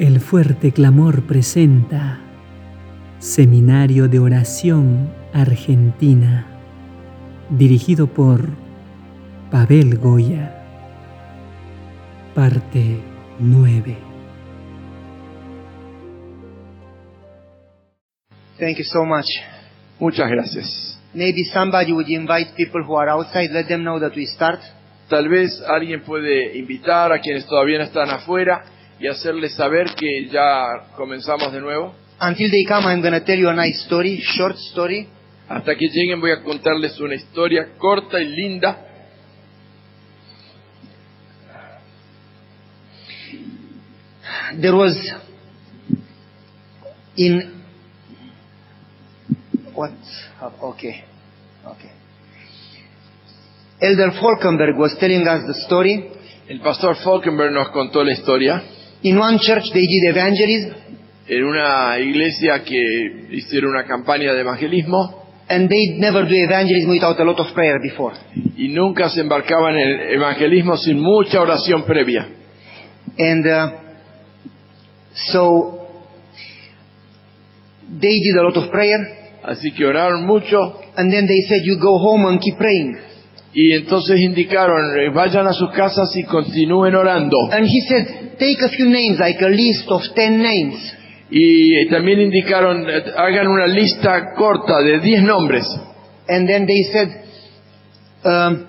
El fuerte clamor presenta Seminario de Oración Argentina, dirigido por Pavel Goya. Parte 9. Thank you so much. Muchas gracias. Maybe somebody would invite people who are outside, let them know that we start. Tal vez alguien puede invitar a quienes todavía no están afuera y hacerles saber que ya comenzamos de nuevo. Until they come, I'm going to tell you a nice story, short story. Hasta que lleguen voy a contarles una historia corta y linda. There was in what? Okay, okay. Elder Falkenberg was telling us the story. El pastor Falkenberg nos contó la historia In one church, they did evangelism, en una iglesia que hicieron una campaña de evangelismo and they never do evangelism without a lot of prayer before. y nunca se embarcaban en el evangelismo sin mucha oración previa. And uh, so they did a lot of prayer, Así que oraron mucho and then they said, "You go home and keep praying." Y entonces indicaron, eh, vayan a sus casas y continúen orando. And he said, "Take a few names, like a list of ten names." Y también indicaron, eh, hagan una lista corta de 10 nombres. And then they said, um,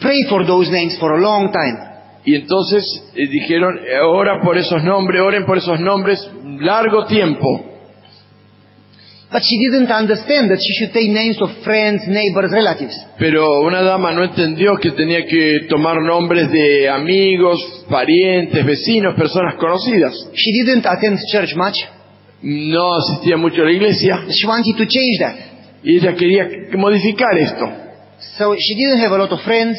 "Pray for those names for a long time." Y entonces eh, dijeron, eh, ora por esos nombres, oren por esos nombres largo tiempo. But she didn't understand that she should take names of friends, neighbors, relatives. Pero una dama no entendió que tenía que tomar nombres de amigos, parientes, vecinos, personas conocidas. She didn't attend church much. No asistía mucho a la iglesia She wanted to change that. y ella quería modificar esto. So she didn't have a lot of friends.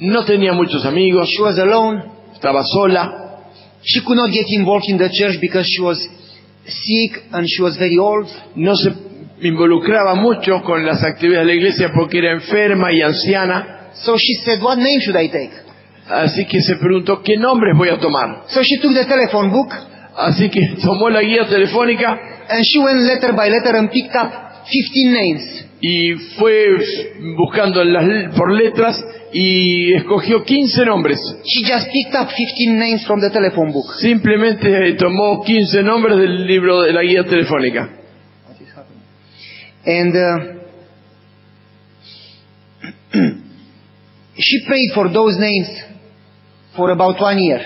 No tenía muchos amigos, She was alone. estaba sola, She could not get involved in the church because she was sick and she was very old. no se involucraba mucho con las actividades de la iglesia porque era enferma y anciana. So she said, what name should I take? Así que se preguntó, ¿qué nombres voy a tomar? So she took the telephone book Así que tomó la guía telefónica and she went letter by letter and picked up 15 names. y fue buscando las- por letras y escogió 15 nombres. She just picked up 15 names from the telephone book. Simplemente tomó 15 nombres del libro de la guía telefónica. And uh, she prayed for those names for about one year.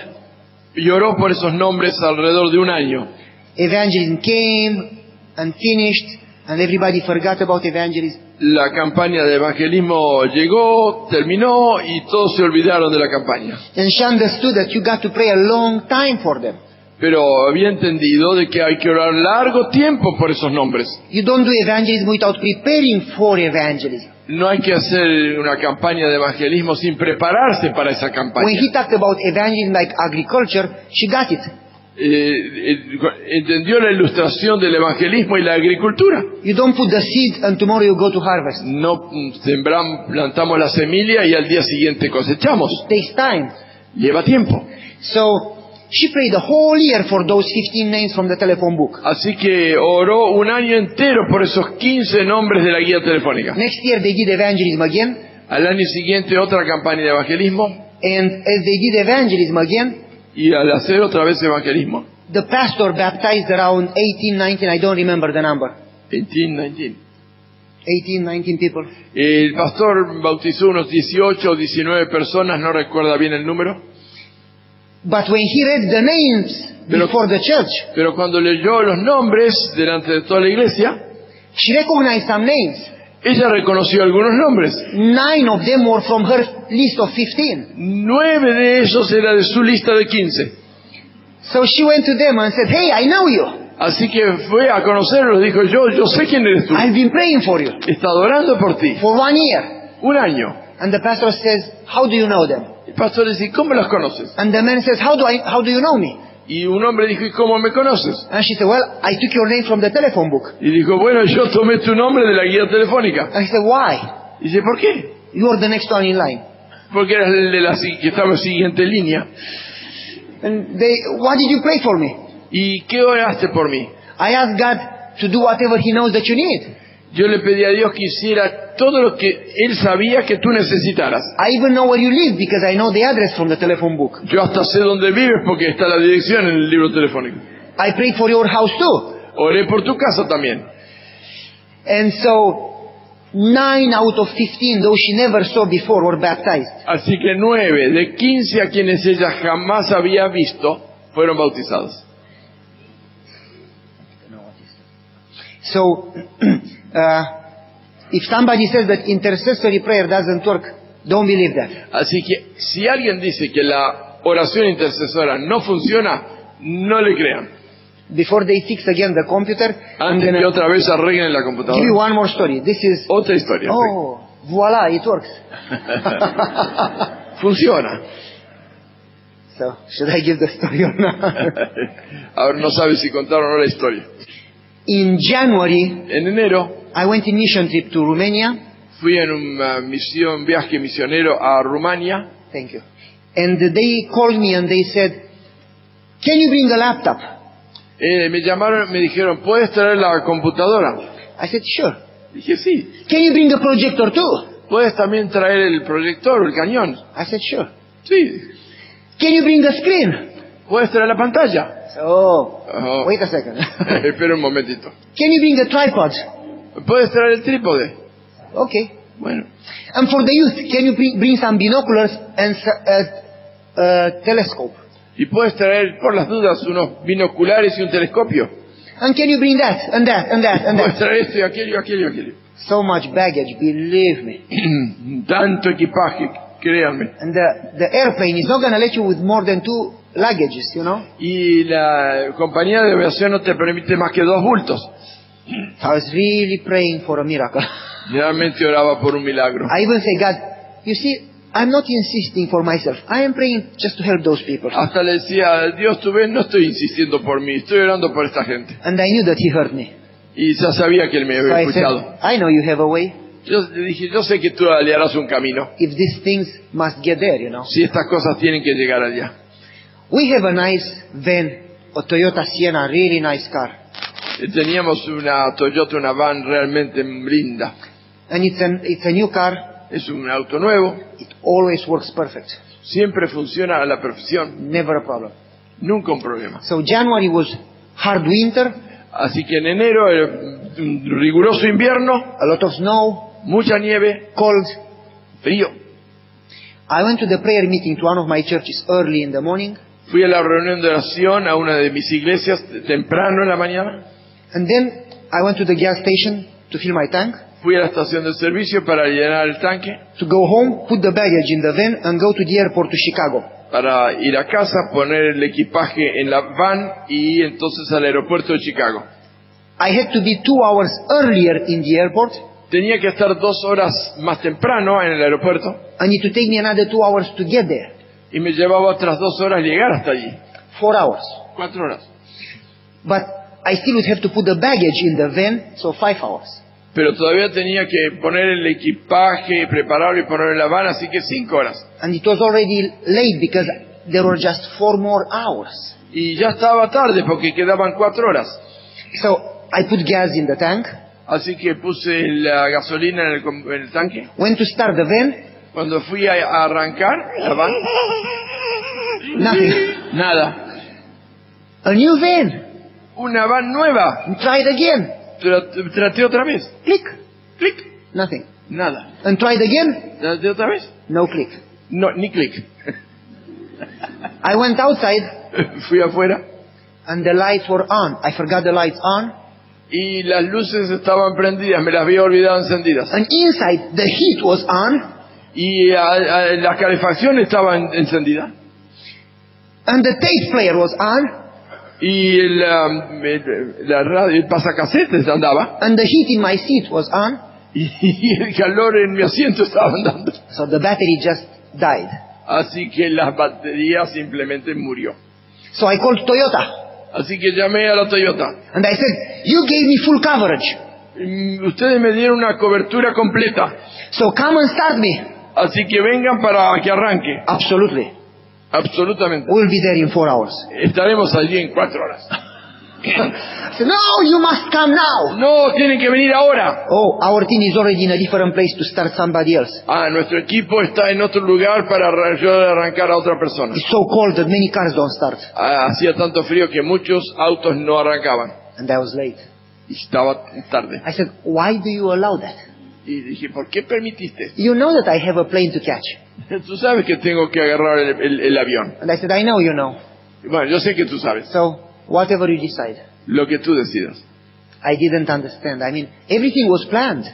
Y oró por esos nombres alrededor de un año. Evangelism came and finished, and everybody forgot about evangelism. La campaña de evangelismo llegó, terminó y todos se olvidaron de la campaña. And she understood that you got to pray a long time for them. Pero había entendido de que hay que orar largo tiempo por esos nombres. You don't do evangelism without preparing for evangelism. No hay que hacer una campaña de evangelismo sin prepararse para esa When campaña. he talked about evangelism like agriculture, she got it. Eh, eh, entendió la ilustración del evangelismo y la agricultura. You don't put the seed and tomorrow you go to harvest. No sembramos, plantamos la semilla y al día siguiente cosechamos. It takes time. Lleva tiempo. So she prayed the whole year for those 15 names from the telephone book. Así que oró un año entero por esos 15 nombres de la guía telefónica. Next year they did evangelism again, Al año siguiente otra campaña de evangelismo and as they did evangelism again, y al hacer otra vez evangelismo. the pastor baptized around 18, 19, I don't remember the number, 18, 19. 18, 19 people. El pastor bautizó unos 18 o 19 personas, no recuerda bien el número, But when he read the names Pero- before the church, pero cuando leyó los nombres delante de toda la iglesia, she recognized some names. Ella reconoció algunos nombres. Nine of them were from her list of 15. Nueve de ellos era de su lista de 15. So she went to them and said, Hey, I know you. Así que fue a conocerlos, dijo yo, yo sé quién eres tú. I've been praying for you He estado orando por ti. for one year. Un año. And the pastor says, How do you know them? El pastor dice, ¿cómo los conoces? And the man says, How do I how do you know me? Y un hombre dijo, ¿y cómo me conoces? And she said, Well, I took your name from the telephone book. Y dijo, bueno, yo tomé tu nombre de la guía telefónica. And he said, Why? Y dice, ¿por qué? You are the next one in line. Porque eras el de la que estaba en siguiente línea. And they, why did you pray for me? ¿Y qué oraste por mí? I asked God to do whatever He knows that you need. Yo le pedí a Dios que hiciera todo lo que Él sabía que tú necesitaras. I even know where you live because I know the address from the telephone book. Yo hasta sé dónde vives porque está la dirección en el libro telefónico. I prayed for your house too. Oré por tu casa también. And so, nine out of 15, those she never saw before, were baptized. Así que nueve de quince a quienes ella jamás había visto fueron bautizados. So, uh, if somebody says that intercessory prayer doesn't work, don't believe that. Así que si alguien dice que la oración intercesora no funciona, no le crean. Before they fix again the computer, Antes que otra vez arreglen la give you computadora. one more story. This is, Otra historia. oh, voila, it works. Funciona. So, should I give the story or not? Ahora no sabe si contar o no la historia. In January, En enero I went in mission trip to Romania. fui en un misión, viaje misionero a Rumania Thank you. And they called me and they said, can you bring a laptop? Eh, me llamaron, me dijeron, ¿puedes traer la computadora? I said, sure. Dije, sí. Can you bring a projector too? ¿Puedes también traer el proyector el cañón? I said, sure. Sí. Can you bring a screen? ¿Puedes traer la pantalla? Oh, Oh. wait a second. Espera un momentito. Can you bring a tripod? ¿Puedes traer el trípode? Okay. Bueno. And for the youth, can you bring, bring some binoculars and s- a, a telescope? ¿Y puedes traer, por las dudas, unos binoculares y un telescopio? And can you bring that and that and that and ¿Puedes that? traer esto y aquello y aquello y aquello? So much baggage, believe me. Tanto equipaje, créanme. And the, the airplane is not going to let you with more than two luggages, you know? Y la compañía de aviación no te permite más que dos bultos. I was really praying for a miracle. Realmente oraba por un milagro. I even say, God, you see, I'm not insisting for myself. I am praying just to help those people. Hasta le decía, Dios, tú ves, no estoy insistiendo por mí, estoy orando por esta gente. And I knew that He heard me. Y ya sabía que él me So había I said, escuchado. I know you have a way. Yo le dije, yo sé que tú le harás un camino. If these things must get there, you know. Si estas cosas tienen que llegar allá. We have a nice van, a Toyota Sienna, really nice car. Eh, Teníamos una Toyota, una van realmente linda. And it's, an, it's a new car. Es un auto nuevo, It always works perfect. siempre funciona a la perfección, Never a problem. nunca un problema. So January was hard winter, Así que en enero, eh, un riguroso invierno, a lot of snow, mucha nieve, cold. frío. I went to the prayer meeting to one of my churches early in the morning. Fui a la reunión de oración a una de mis iglesias temprano en la mañana. And then I went to the gas station to fill my tank, Fui a la estación de servicio para llenar el tanque, to go home, put the baggage in the van, and go to the airport to Chicago. para ir a casa, poner el equipaje en la van y entonces al aeropuerto de Chicago. I had to be two hours earlier in the airport, Tenía que estar dos horas más temprano en el aeropuerto and it would take me another two hours to get there. y me llevaba otras dos horas llegar hasta allí. Four hours. Cuatro horas. But I still would have to put the baggage in the van, so five hours. Pero todavía tenía que poner el equipaje, prepararlo y ponerlo en la van, así que cinco horas. And it was already late because there were just four more hours. Y ya estaba tarde porque quedaban cuatro horas. So I put gas in the tank, Así que puse la gasolina en el, com- en el tanque. went to start the van, Cuando fui a, a arrancar la van, nothing. nada. A new van. Una van nueva. Try it again. Tra- Traté otra vez. Click. Clic. Nothing. Nada. And try it again. Traté otra vez. No click. No, ni clic. I went outside Fui afuera and the lights were on. I forgot the lights on. y las luces estaban prendidas, me las había olvidado encendidas. And inside the heat was on Y a- a- la calefacción estaba en- encendida. and the tape player was on Y el, um, la radio, el pasacasetes andaba. and the heat in my seat was on. Y el calor en mi asiento estaba andando. So the battery just died. Así que la batería simplemente murió. So I called Toyota Así que llamé a la Toyota. and I said, you gave me full coverage. Mm, Ustedes me dieron una cobertura completa. So come and start me. Así que vengan para que arranque. Absolutely. Absolutamente. We'll be there in four hours. Estaremos allí en cuatro horas. No, you must come now. No, tienen que venir ahora. Oh, our team is already in a different place to start somebody else. Ah, nuestro equipo está en otro lugar para arrancar a otra persona. It's so cold that many cars don't start. Ah, hacía tanto frío que muchos autos no arrancaban. And I was late. Y estaba tarde. I said, why do you allow that? Y dije, ¿por qué permitiste? You know that I have a plane to catch. Tú sabes que tengo que agarrar el, el- el avión. And I said, I know you know. Y Bueno, yo sé que tú sabes. So, whatever you decide. Lo que tú decidas. I didn't understand. I mean, everything was planned.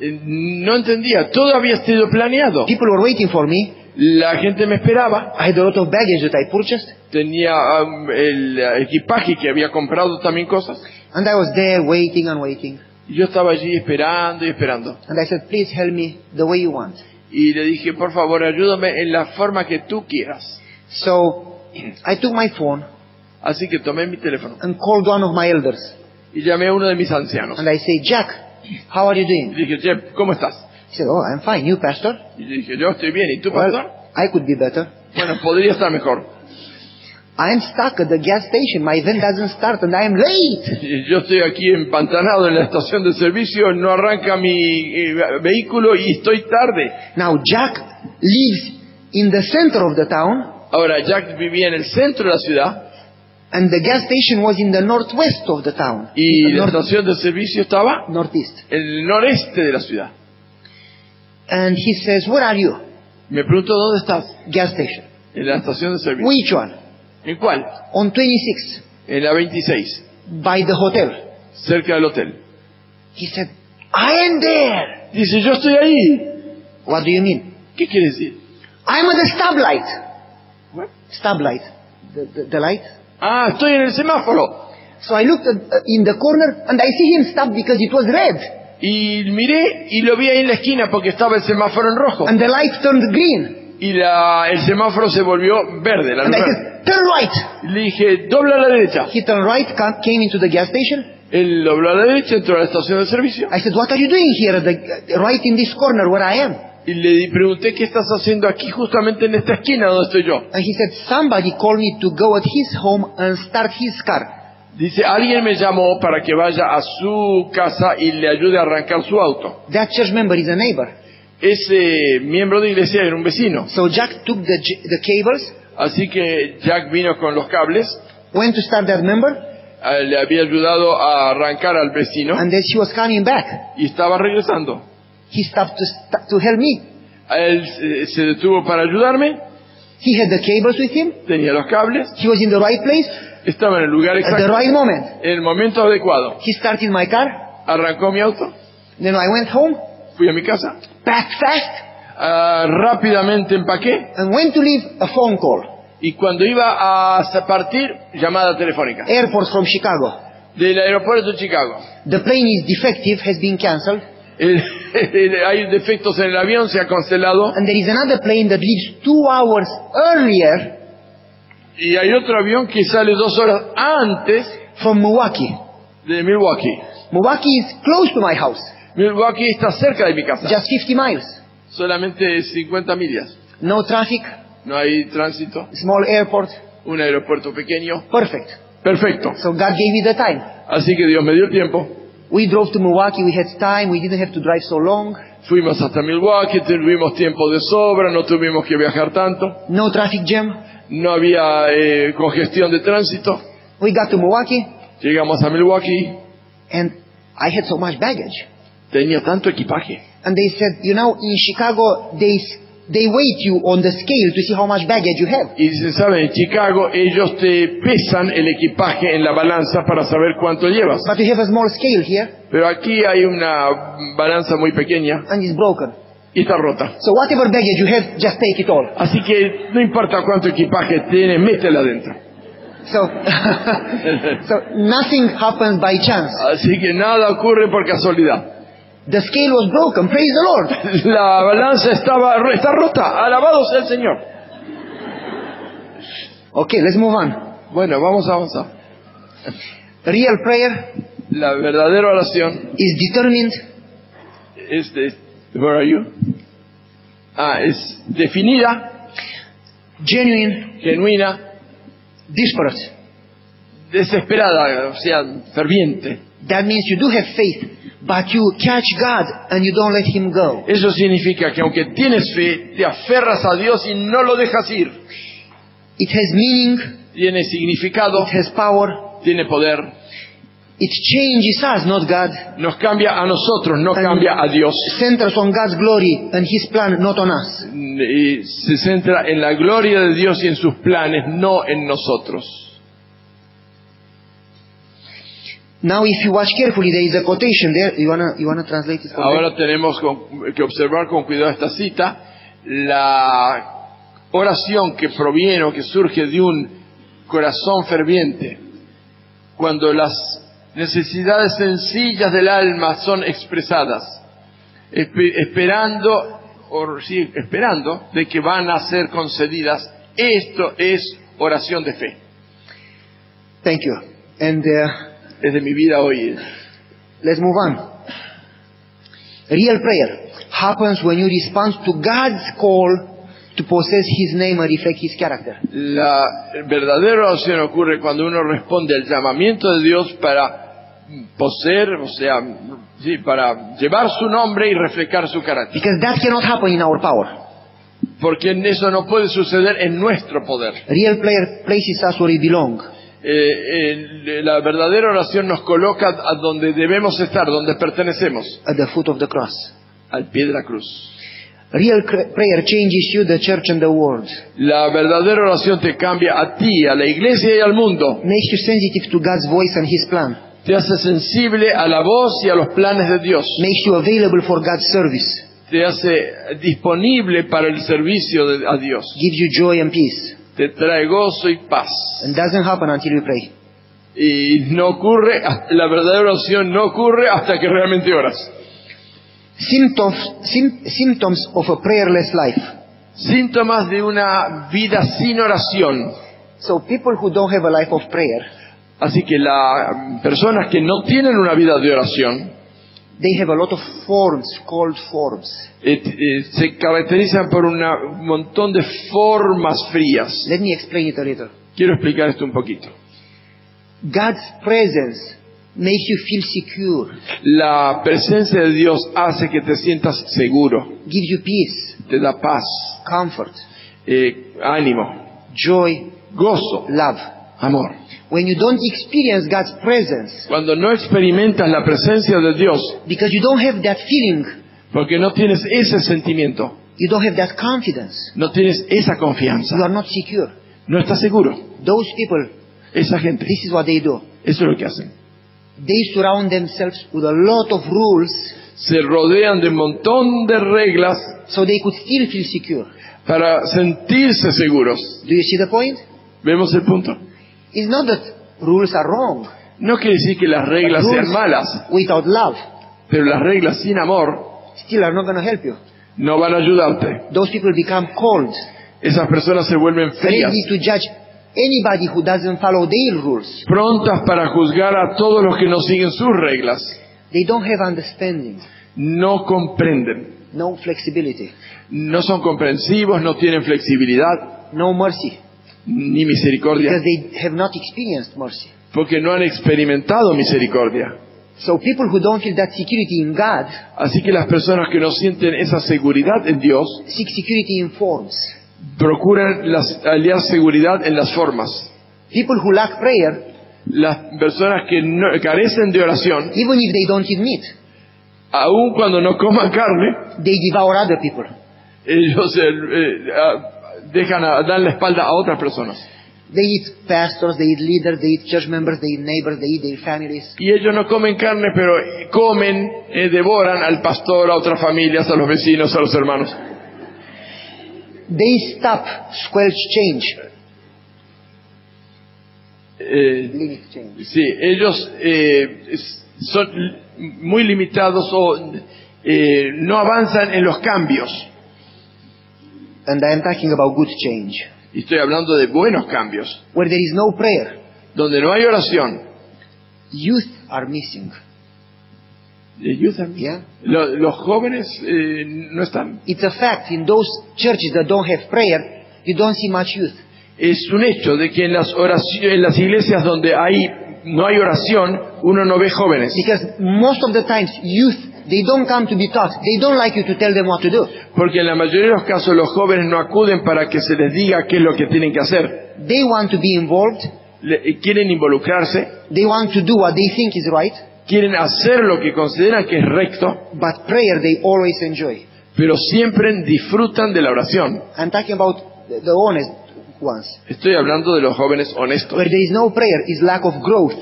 Eh, No entendía. Todo había sido planeado. People were waiting for me. La gente me esperaba. I had a lot of baggage that I purchased. Tenía um, el equipaje que había comprado también cosas. And I was there waiting and waiting. Y yo estaba allí esperando y esperando. And I said, please help me the way you want. Y le dije, por favor, ayúdame en la forma que tú quieras. So, I took my phone Así que tomé mi teléfono and called one of my elders. y llamé a uno de mis ancianos. And I say, Jack, how are you Y doing? dije, Jeff, ¿cómo estás? He said, oh, I'm fine. You, pastor? Y dije, yo estoy bien. ¿Y tú, pastor? I could be better. Bueno, podría estar mejor. I'm stuck at the gas station. My van doesn't start and I am late. Yo estoy aquí empantanado en la estación de servicio, no arranca mi eh, vehículo y estoy tarde. Now, Jack lives in the center of the town Ahora, Jack vivía en el centro de la ciudad and the gas station was in the northwest of the town. y la North- estación de servicio estaba northeast. en el noreste de la ciudad. And he says, where are you? Me pregunto, ¿dónde estás? Gas station. En la estación de servicio. Which one? ¿En cuál? On 26, En la 26, by the hotel. cerca del hotel. He said, I am there. Dice, yo estoy ahí. What do you mean? ¿Qué quiere decir? I'm at the stoplight. What? Stoplight. The, the, the light. Ah, estoy en el semáforo. So I looked at, uh, in the corner and I see him stop because it was red. Y miré y lo vi ahí en la esquina porque estaba el semáforo en rojo. And the light turned green. Y la, el semáforo se volvió verde, la And I said, turn right. Le dije, dobla a la derecha. He turned right, ca- came into the gas station. Él dobló a la derecha, entró a la estación de servicio. I said, what are you doing here at the, uh, right in this corner where I am? Y le di- pregunté, ¿qué estás haciendo aquí justamente en esta esquina donde estoy yo? And he said, somebody called me to go at his home and start his car. Dice, alguien me llamó para que vaya a su casa y le ayude a arrancar su auto. That church member is a neighbor. Ese miembro de iglesia era un vecino. So Jack took the, the cables, Así que Jack vino con los cables, went to start that member, eh, le había ayudado a arrancar al vecino and as he was coming back, y estaba regresando. he stopped to, st- to help me. Él eh, se detuvo para ayudarme, He had the cables with him. tenía los cables, He was in the right place estaba en el lugar at the exacto, right moment. en el momento adecuado. He started my car. Arrancó mi auto, Then I went home, fui a mi casa, packed fast, ah, rápidamente empaqué and went to leave a phone call. y cuando iba a partir, llamada telefónica Air Force from Chicago. del aeropuerto de Chicago. The plane is defective, has been cancelled, El- el- hay defectos en el avión, se ha cancelado and there is another plane that leaves two hours earlier y hay otro avión que sale dos horas antes from Milwaukee. de Milwaukee. Milwaukee is close to my house, Milwaukee está cerca de mi casa, just 50 miles. solamente 50 millas. No traffic, No hay tránsito, small airport, un aeropuerto pequeño. perfect. Perfecto. So God gave me the time. Así que Dios me dio el tiempo. We drove to Milwaukee, we had time, we didn't have to drive so long. Fuimos hasta Milwaukee, tuvimos tiempo de sobra, no tuvimos que viajar tanto, No traffic jam. no había eh, congestión de tránsito. We got to Milwaukee, Llegamos a Milwaukee, and I had so much baggage. Tenía tanto equipaje. And they said, you know, in Chicago, they, they weight you on the scale to see how much baggage you have. Y se sabe, en Chicago ellos te pesan el equipaje en la balanza para saber cuánto llevas. But we have a small scale here, Pero aquí hay una balanza muy pequeña and it's broken. y está rota. So whatever baggage you have, just take it all. Así que no importa cuánto equipaje tienes, métela adentro. So, so nothing happens by chance. Así que nada ocurre por casualidad. The scale was broken, praise the Lord. La balanza estaba, está rota. Alabado sea el Señor. Okay, let's move on. Bueno, vamos a avanzar. Real prayer La verdadera oración is determined, es de, where are you? Ah, es definida, genuine, genuina, disparate. desesperada, o sea, ferviente. That means you do have faith, but you catch God and you don't let Him go. Eso significa que aunque tienes fe, te aferras a Dios y no lo dejas ir. It has meaning, Tiene significado, it has power, tiene poder. it changes us, not God. Nos cambia a nosotros, no And cambia a Dios. Centers on God's glory and His plan, not on us. Y se centra en la gloria de Dios y en sus planes, no en nosotros. Now, if you watch carefully, there is a quotation there. You wanna, you wanna translate it? Ahora tenemos con- que observar con cuidado esta cita. La oración que proviene o que surge de un corazón ferviente, cuando las necesidades sencillas del alma son expresadas, espe- esperando, o, sí, esperando de que van a ser concedidas, esto es oración de fe. Thank you. And uh, Es de mi vida hoy. let's move on. Real prayer happens when you respond to God's call to possess His name and reflect His character. La verdadera oración ocurre cuando uno responde al llamamiento de Dios para poseer, o sea, sí, para llevar su nombre y reflejar su carácter. Because that cannot happen in our power. Porque eso no puede suceder en nuestro poder. Real prayer places us where we belong. Eh, la verdadera oración nos coloca a donde debemos estar, donde pertenecemos, at the foot of the cross. al pie de la cruz. Real prayer changes you, the church, and the world. La verdadera oración te cambia a ti, a la iglesia y al mundo. Makes you sensitive to God's voice and His plan. Te hace sensible a la voz y a los planes de Dios. Makes you available for God's service. Te hace disponible para el servicio de- a Dios. Gives you joy and peace. Te trae gozo y paz. And doesn't happen until we pray. Y no ocurre, la verdadera oración no ocurre hasta que realmente oras. Symptoms, sym- symptoms of a prayerless life. Síntomas de una vida sin oración. So people who don't have a life of prayer, Así que las personas que no tienen una vida de oración they have a lot of forms, called forms. eh, eh, se caracterizan por una- un montón de formas frías. Let me explain it a little. Quiero explicar esto un poquito. God's presence makes you feel secure, La presencia de Dios hace que te sientas seguro, gives you peace, te da paz, comfort, eh, ánimo, joy, gozo, love. amor. When you don't experience God's presence, Cuando no experimentas la presencia de Dios, because you don't have that feeling, porque no tienes ese sentimiento, you don't have that confidence, no tienes esa you confianza, are not secure. no estás seguro. Those people, Esa gente, this is what they do. eso es lo que hacen. They surround themselves with a lot of rules Se rodean de un montón de reglas so they could still feel secure. para sentirse seguros. Do you see the point? ¿Vemos el punto? It's not that rules are wrong. No quiere decir que las reglas sean malas, without love pero las reglas sin amor still are not going to help you. no van a ayudarte. Those people become cold, Esas personas se vuelven frías, ready to judge anybody who doesn't follow their rules. prontas para juzgar a todos los que no siguen sus reglas. They don't have understanding, No comprenden, no flexibility, no son comprensivos, no tienen flexibilidad no mercy, ni misericordia, because they have not experienced mercy. porque no han experimentado misericordia. So people who don't feel that security in God Así que las personas que no sienten esa seguridad en Dios seek security in forms. procuran las- seguridad en las formas. People who lack prayer, Las personas que no- carecen de oración, even if they don't eat meat, aun cuando no coman carne, they devour other people. ellos eh, eh, ah, dejan a, dan la espalda a otras personas. They eat pastors, they eat leaders, they eat church members, they eat neighbors, they eat their families. Y ellos no comen carne, pero comen, eh, devoran al pastor, a otras familias, a los vecinos, a los hermanos. They stop squelch change, Eh, change. sí, ellos eh, son muy limitados o eh, no avanzan en los cambios. And I am talking about good change. Y estoy hablando de buenos cambios, Where there is no prayer, donde no hay oración. youth are missing. Youth Yeah? Lo- los jóvenes eh, no están. It's a fact. In those churches that don't have prayer, you don't see much youth. Es un hecho de que en las, oraci- en las iglesias donde hay, no hay oración, uno no ve jóvenes. Because most of the times, youth, they don't come to be taught. They don't like you to tell them what to do. Porque en la mayoría de los casos los jóvenes no acuden para que se les diga qué es lo que tienen que hacer. They want to be involved. Le- quieren involucrarse, They want to do what they think is right. quieren hacer lo que consideran que es recto, But prayer, they always enjoy. pero siempre disfrutan de la oración. I'm talking about the the honest ones. Estoy hablando de los jóvenes honestos. Where there is no prayer is lack of growth.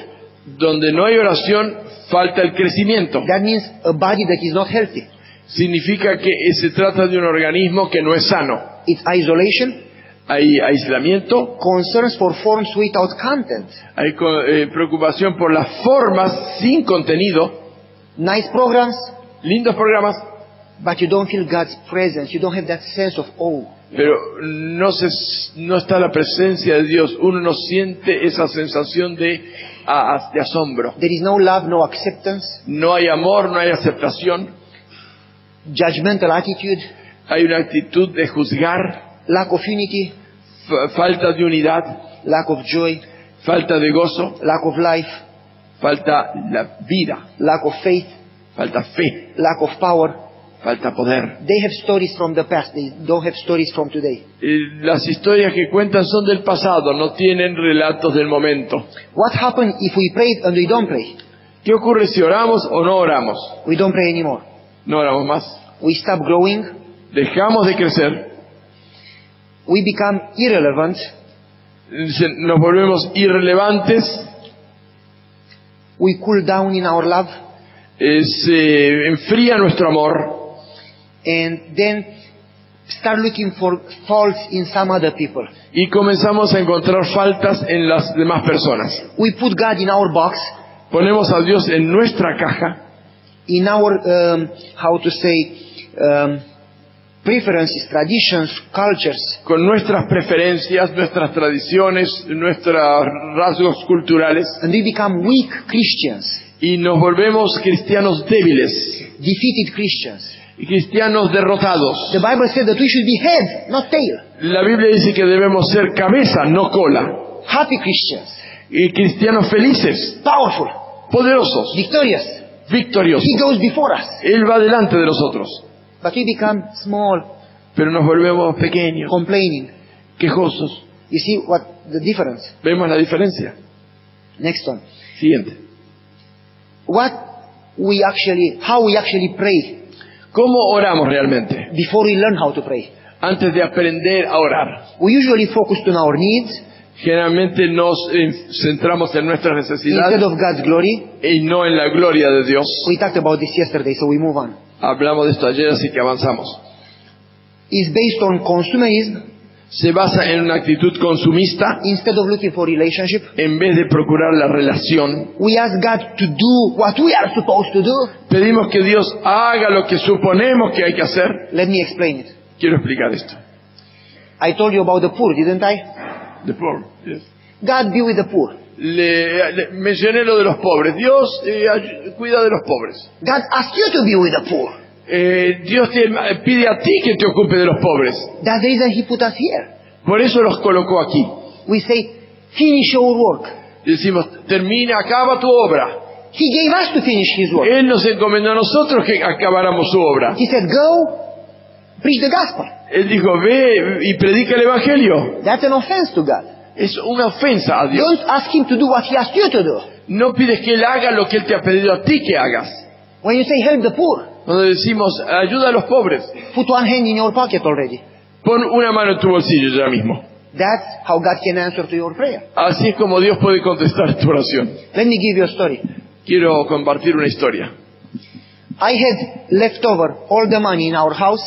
Donde no hay oración, falta el crecimiento. That means a body that is not healthy. Significa que se trata de un organismo que no es sano. It's isolation, Hay aislamiento, concerns for forms without content. hay eh, preocupación por las formas sin contenido, Nice programs, lindos programas, but you don't feel God's presence. You don't have that sense of awe. pero no, se, no está la presencia de Dios. Uno no siente esa sensación de, a- de asombro. There is no love, no acceptance, No hay amor, no hay aceptación, judgmental attitude, hay una actitud de juzgar, lack of unity, fa- falta de unidad, lack of joy, falta de gozo, lack of life, falta la vida, lack of faith, falta fe, lack of power. Falta poder. They have stories from the past. They don't have stories from today. Eh, Las historias que cuentan son del pasado, no tienen relatos del momento. What happens if we pray and we don't pray? ¿Qué ocurre si oramos o no oramos? We don't pray anymore. No oramos más. We stop growing. Dejamos de crecer, We become irrelevant. nos volvemos irrelevantes, We cool down in our love. eh, se enfría nuestro amor And then start looking for faults in some other people. y comenzamos a encontrar faltas en las demás personas. We put God in our box, Ponemos a Dios en nuestra caja, in our, um, how to say, um, preferences, traditions, cultures. con nuestras preferencias, nuestras tradiciones, nuestros rasgos culturales And we become weak Christians, y nos volvemos cristianos débiles defeated Christians. Y cristianos derrotados. The Bible said that we should be head, not tail. La Biblia dice que debemos ser cabeza, no cola, Happy Christians, y cristianos felices, powerful, poderosos, victorious. victoriosos. He goes before us. Él va delante de nosotros, But we become small, pero nos volvemos pequeños, complaining. quejosos. You see what the difference? Vemos la diferencia. Next one. Siguiente. What we actually, how we actually pray ¿Cómo oramos realmente? before we learn how to pray. Antes de aprender a orar. We usually focus on our needs Generalmente nos eh, centramos en nuestras necesidades of God's glory. y no en la gloria de Dios. We talked about this yesterday, so we move on. Hablamos de esto ayer, así que avanzamos. It's based on consumerism Se basa en una actitud consumista instead of looking for relationship. en vez de procurar la relación. We ask God to do what we are supposed to do. Pedimos que Dios haga lo que suponemos que hay que hacer. Let me explain it. Quiero explicar esto. I told you about the poor, didn't I? The poor, yes. God be with the poor. Le, le- mencioné lo de los pobres. Dios eh, cuida de los pobres. God asked you to be with the poor. Eh, Dios te pide a ti que te ocupe de los pobres. That's the reason He put us here. Por eso los colocó aquí. We say, finish your work. Decimos, termina, acaba tu obra. He gave us to finish His work. Él nos encomendó a nosotros que acabáramos su obra. He said, go, preach the gospel. Él dijo, ve y predica el Evangelio. That's an offense to God. Es una ofensa a Dios. Don't ask Him to do what He asked you to do. No pides que Él haga lo que Él te ha pedido a ti que hagas. When you say help the poor, Cuando decimos, ayuda a los pobres, put one hand in your pocket already. pon una mano en tu bolsillo ya mismo. That's how God can answer to your prayer. Así es como Dios puede contestar tu oración. Let me give you a story. Quiero compartir una historia. I had left over all the money in our house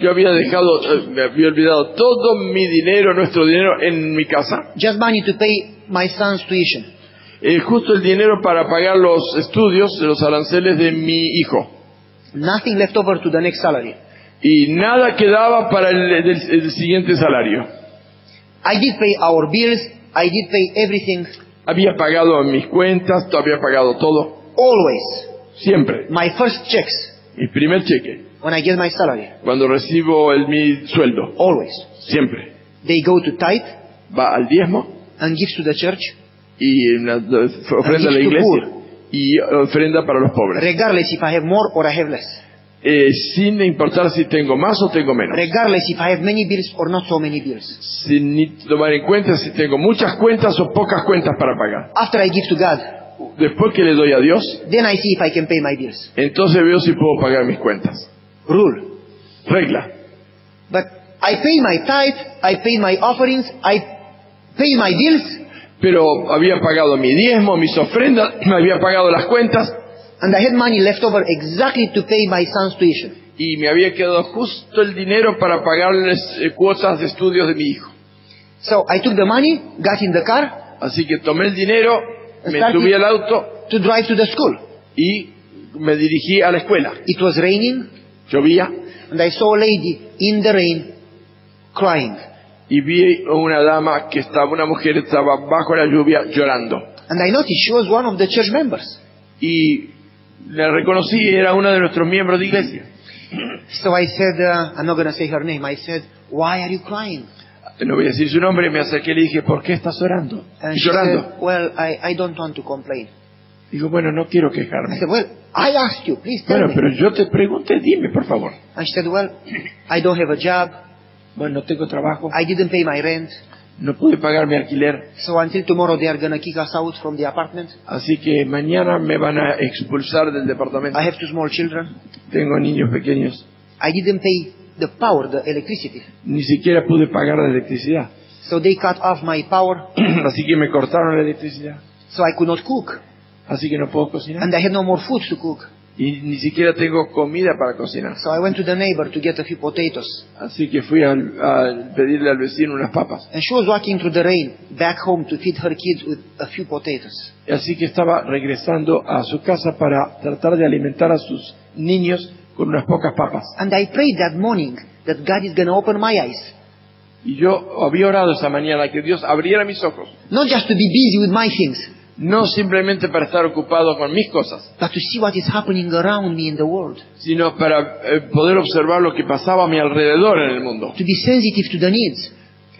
Yo había dejado, eh, me había olvidado todo mi dinero, nuestro dinero en mi casa. just money to pay my son's tuition. Eh, justo el dinero para pagar los estudios los aranceles de mi hijo. Nothing left over to the next salary. Y nada quedaba para el, el- el siguiente salario. I did pay our bills. I did pay everything. Había pagado mis cuentas, había pagado todo. Always. Siempre. My first checks Mi primer cheque, when I get my salary. cuando recibo el, mi sueldo. Always. Siempre. They go to tithe va al diezmo and gives to the church, y ofrenda a la iglesia y ofrenda para los pobres. regardless if I have more or I have less, Eh, sin importar si tengo más o tengo menos. regardless if I have many bills or not so many bills. Sin ni tomar en cuenta si tengo muchas cuentas o pocas cuentas para pagar. After I give to God, Después que le doy a Dios, then I see if I can pay my bills. entonces veo si puedo pagar mis cuentas. Rule. Regla. But I pay my tithe, I pay my offerings, I pay my bills, Pero había pagado mi diezmo, mis ofrendas, me había pagado las cuentas and I had money left over exactly to pay my son's tuition. y me había quedado justo el dinero para pagarles eh, cuotas de estudios de mi hijo. So I took the money, got in the car Así que tomé el dinero, me subí al auto to drive to the school. y me dirigí a la escuela. It was raining, Llovía and I saw a lady in the rain crying. Y vi a una dama que estaba, una mujer estaba bajo la lluvia llorando. And I noticed she was one of the church members. Y la reconocí, era una de nuestros miembros de iglesia. So I said, uh, I'm not going to say her name. I said, why are you crying? No voy a decir su nombre, me acerqué y le dije, ¿por qué estás orando? And she llorando. said, well, I, I don't want to complain. Digo, bueno, no quiero I quejarme. said, well, I asked you, please tell Bueno, me. pero yo te pregunté, dime, por favor. And she said, well, I don't have a job. Bueno, no tengo trabajo, I didn't pay my rent. no pude pagar mi alquiler, So until tomorrow they are to kick us out from the apartment. así que mañana me van a expulsar del departamento. I have two small children. Tengo niños pequeños. I didn't pay the power, the electricity. Ni siquiera pude pagar la electricidad. So they cut off my power. Así que me cortaron la electricidad. So I could not cook. Así que no puedo cocinar. And I had no more food to cook. Y ni siquiera tengo comida para cocinar. So I went to the neighbor to get a few potatoes. Así que fui al- a pedirle al vecino unas papas. And she was walking through the rain back home to feed her kids with a few potatoes. Así que estaba regresando a su casa para tratar de alimentar a sus niños con unas pocas papas. And I prayed that morning that God is going to open my eyes. Y yo había orado esa mañana que Dios abriera mis ojos, Not just to be busy with my things, no simplemente para estar ocupado con mis cosas, but to see what is happening around me in the world. sino para eh, poder observar lo que pasaba a mi alrededor en el mundo, To be sensitive to the needs.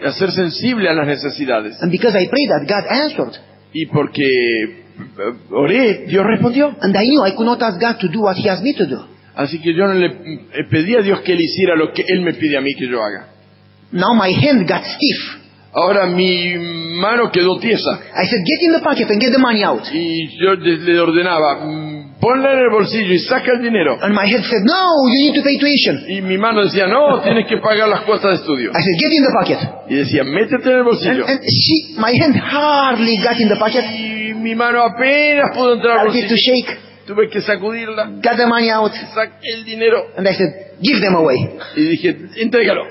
a ser sensible a las necesidades. And because I prayed that, God answered. Y porque eh, oré, Dios respondió. And I knew I could not ask God to do what He asked me to do. Así que yo no le eh, pedí a Dios que Él hiciera lo que Él me pide a mí que yo haga. Now my hand got stiff. Ahora mi mano quedó tiesa I said, get in the pocket and get the money out. y yo le ordenaba, "Mm, ponla en el bolsillo y saca el dinero. And my head said, no, you need to pay tuition. Y mi mano decía, no, tienes que pagar las cuotas de estudio. I said, get in the pocket. Y decía, métete en el And, bolsillo. and she, my hand hardly got in the pocket. Y mi mano apenas pudo entrar al I had to bolsillo. shake, Tuve que sacudirla, got the money out. saqué el dinero And I said, give them away. y dije, entrégalo.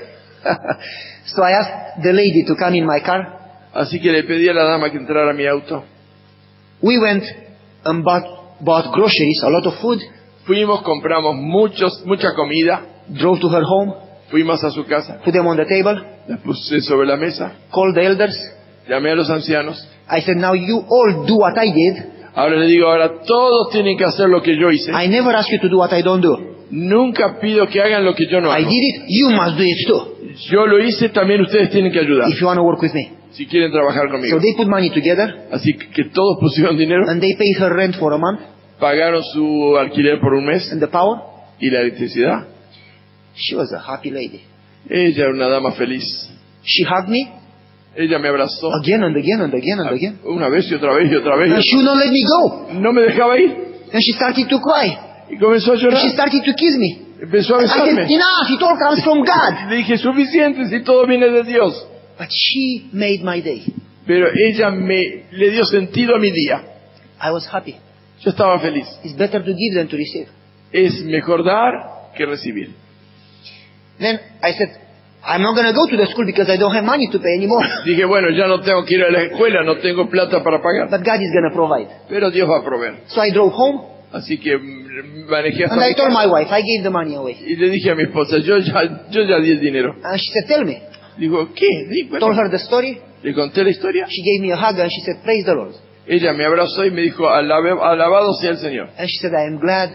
so I asked the lady to come in my car. Así que le pedí a la dama que entrara a mi auto. We went and bought, bought groceries, a lot of food, Fuimos, compramos muchos, mucha comida, drove to her home, fuimos a su casa, put them on the table, la puse sobre la mesa, called the elders. llamé a los ancianos. I said, now you all do what I did. Ahora le digo, ahora todos tienen que hacer lo que yo hice. I never ask you to do what I don't do. Nunca pido que hagan lo que yo no I hago. did it, you must do it too, Yo lo hice, también ustedes tienen que ayudar, if you want to work with me. si quieren trabajar conmigo. So they put money together, Así que, todos pusieron dinero, and they her rent for a month, pagaron su alquiler por un mes and the power. y la electricidad. She was a happy lady. Ella era una dama feliz. She hugged me Ella me abrazó again and again and again and again. una vez y otra vez y otra vez. And she would not let me go. No me dejaba ir And she started to cry. y comenzó a And llorar. she started to kiss me. Empezó a I said, besarme. enough, it all comes from God. Le dije, suficiente si todo viene de Dios. But she made my day. Pero ella me le dio sentido a mi día. I was happy. Yo estaba feliz. It's better to give than to receive. Es mejor dar que recibir. Then I said, I'm not going to go to the school because I don't have money to pay anymore. Dije, bueno, ya no tengo que ir a la escuela, no tengo plata para pagar. But God is going to provide. Pero Dios va a proveer. So I drove home Así que mm, manejé hasta and I told my wife, I gave the money away. y le dije a mi esposa, yo ya, yo ya di el dinero. And she said, tell me. Digo, ¿qué? Di, bueno. Told her the story. Le conté la historia. She gave me a hug and she said, praise the Lord. Ella me abrazó y me dijo, "Alabe- alabado sea el Señor. And she said, I am glad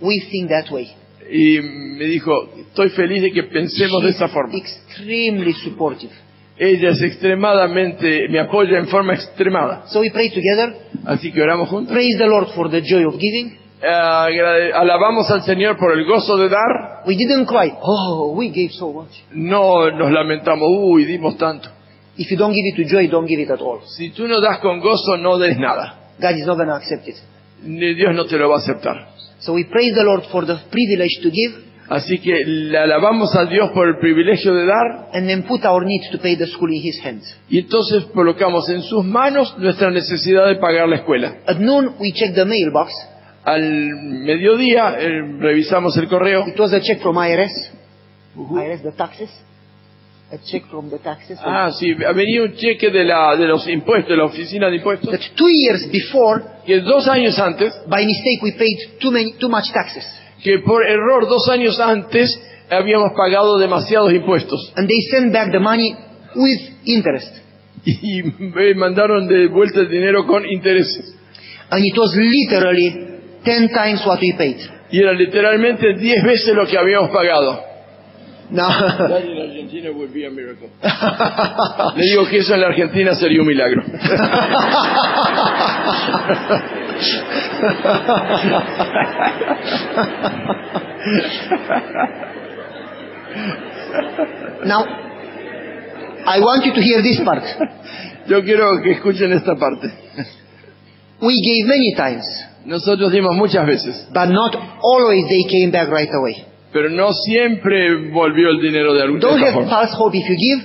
we think that way. Y me dijo, estoy feliz de que pensemos de esa forma. Extremely supportive. Ella es extremadamente, me apoya en forma extremada. So we pray together. Así que oramos juntos. Praise the Lord for the joy of giving. Eh, alabamos al Señor por el gozo de dar. We didn't cry, oh, we gave so much. No nos lamentamos, uy, dimos tanto. If you don't give it to joy, don't give it at all. Si tú no das con gozo, no des nada. God is not going to accept it. Dios no te lo va a aceptar. So we praise the Lord for the privilege to give Así que le alabamos a Dios por el privilegio de dar and then put our needs to pay the school in His hands. y entonces colocamos en sus manos nuestra necesidad de pagar la escuela. At noon, we check the mailbox. Al mediodía eh, revisamos el correo. It was a check from IRS. IRS, the taxes. A check from the taxes. Ah, sí, venía un cheque de, la, de los impuestos, de la oficina de impuestos, That two years before, que dos años antes, by mistake, we paid too many, too much taxes. Que por error dos años antes habíamos pagado demasiados impuestos And they sent back the money with interest. y me mandaron de vuelta el dinero con intereses. And it was literally ten times what we paid. Y era literalmente 10 veces lo que habíamos pagado. Now, Le digo que eso en la Argentina sería un milagro. now, I want you to hear this part. Yo quiero que escuchen esta parte. We gave many times, Nosotros dimos muchas veces, but not always they came back right away. pero no siempre volvió el dinero de alguna Don't have false hope. If you give,